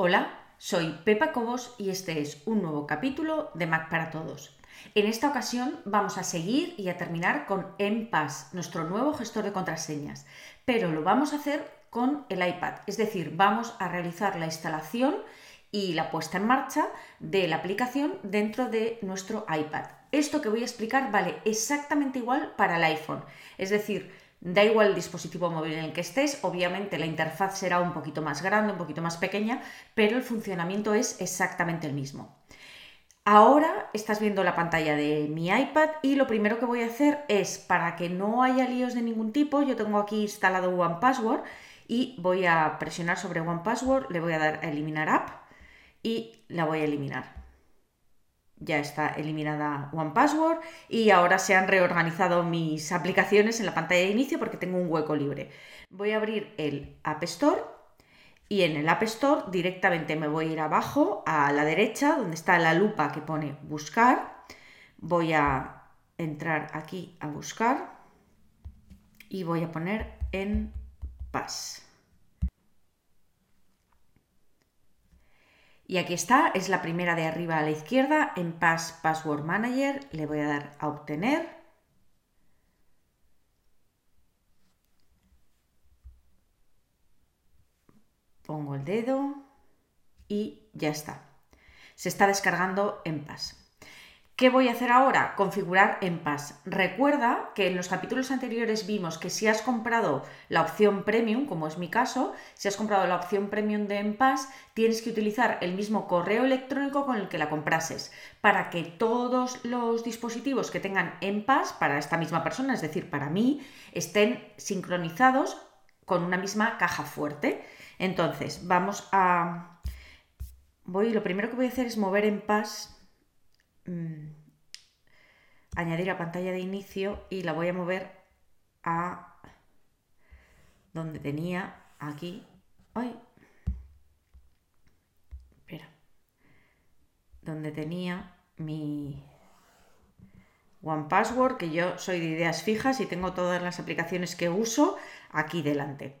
Hola, soy Pepa Cobos y este es un nuevo capítulo de Mac para Todos. En esta ocasión vamos a seguir y a terminar con MPass, nuestro nuevo gestor de contraseñas, pero lo vamos a hacer con el iPad, es decir, vamos a realizar la instalación y la puesta en marcha de la aplicación dentro de nuestro iPad. Esto que voy a explicar vale exactamente igual para el iPhone, es decir, Da igual el dispositivo móvil en el que estés, obviamente la interfaz será un poquito más grande, un poquito más pequeña, pero el funcionamiento es exactamente el mismo. Ahora estás viendo la pantalla de mi iPad y lo primero que voy a hacer es, para que no haya líos de ningún tipo, yo tengo aquí instalado OnePassword y voy a presionar sobre OnePassword, le voy a dar a eliminar app y la voy a eliminar ya está eliminada OnePassword y ahora se han reorganizado mis aplicaciones en la pantalla de inicio porque tengo un hueco libre. Voy a abrir el App Store y en el App Store directamente me voy a ir abajo a la derecha donde está la lupa que pone buscar. Voy a entrar aquí a buscar y voy a poner en Pass. Y aquí está, es la primera de arriba a la izquierda, en Pass Password Manager, le voy a dar a obtener. Pongo el dedo y ya está. Se está descargando en Pass. ¿Qué voy a hacer ahora? Configurar en Pass. Recuerda que en los capítulos anteriores vimos que si has comprado la opción Premium, como es mi caso, si has comprado la opción Premium de Enpass, tienes que utilizar el mismo correo electrónico con el que la comprases, para que todos los dispositivos que tengan Enpass para esta misma persona, es decir, para mí, estén sincronizados con una misma caja fuerte. Entonces, vamos a... Voy, lo primero que voy a hacer es mover Enpass Mm, añadir a pantalla de inicio y la voy a mover a donde tenía aquí. ¡Ay! Espera. Donde tenía mi One Password, que yo soy de ideas fijas y tengo todas las aplicaciones que uso aquí delante.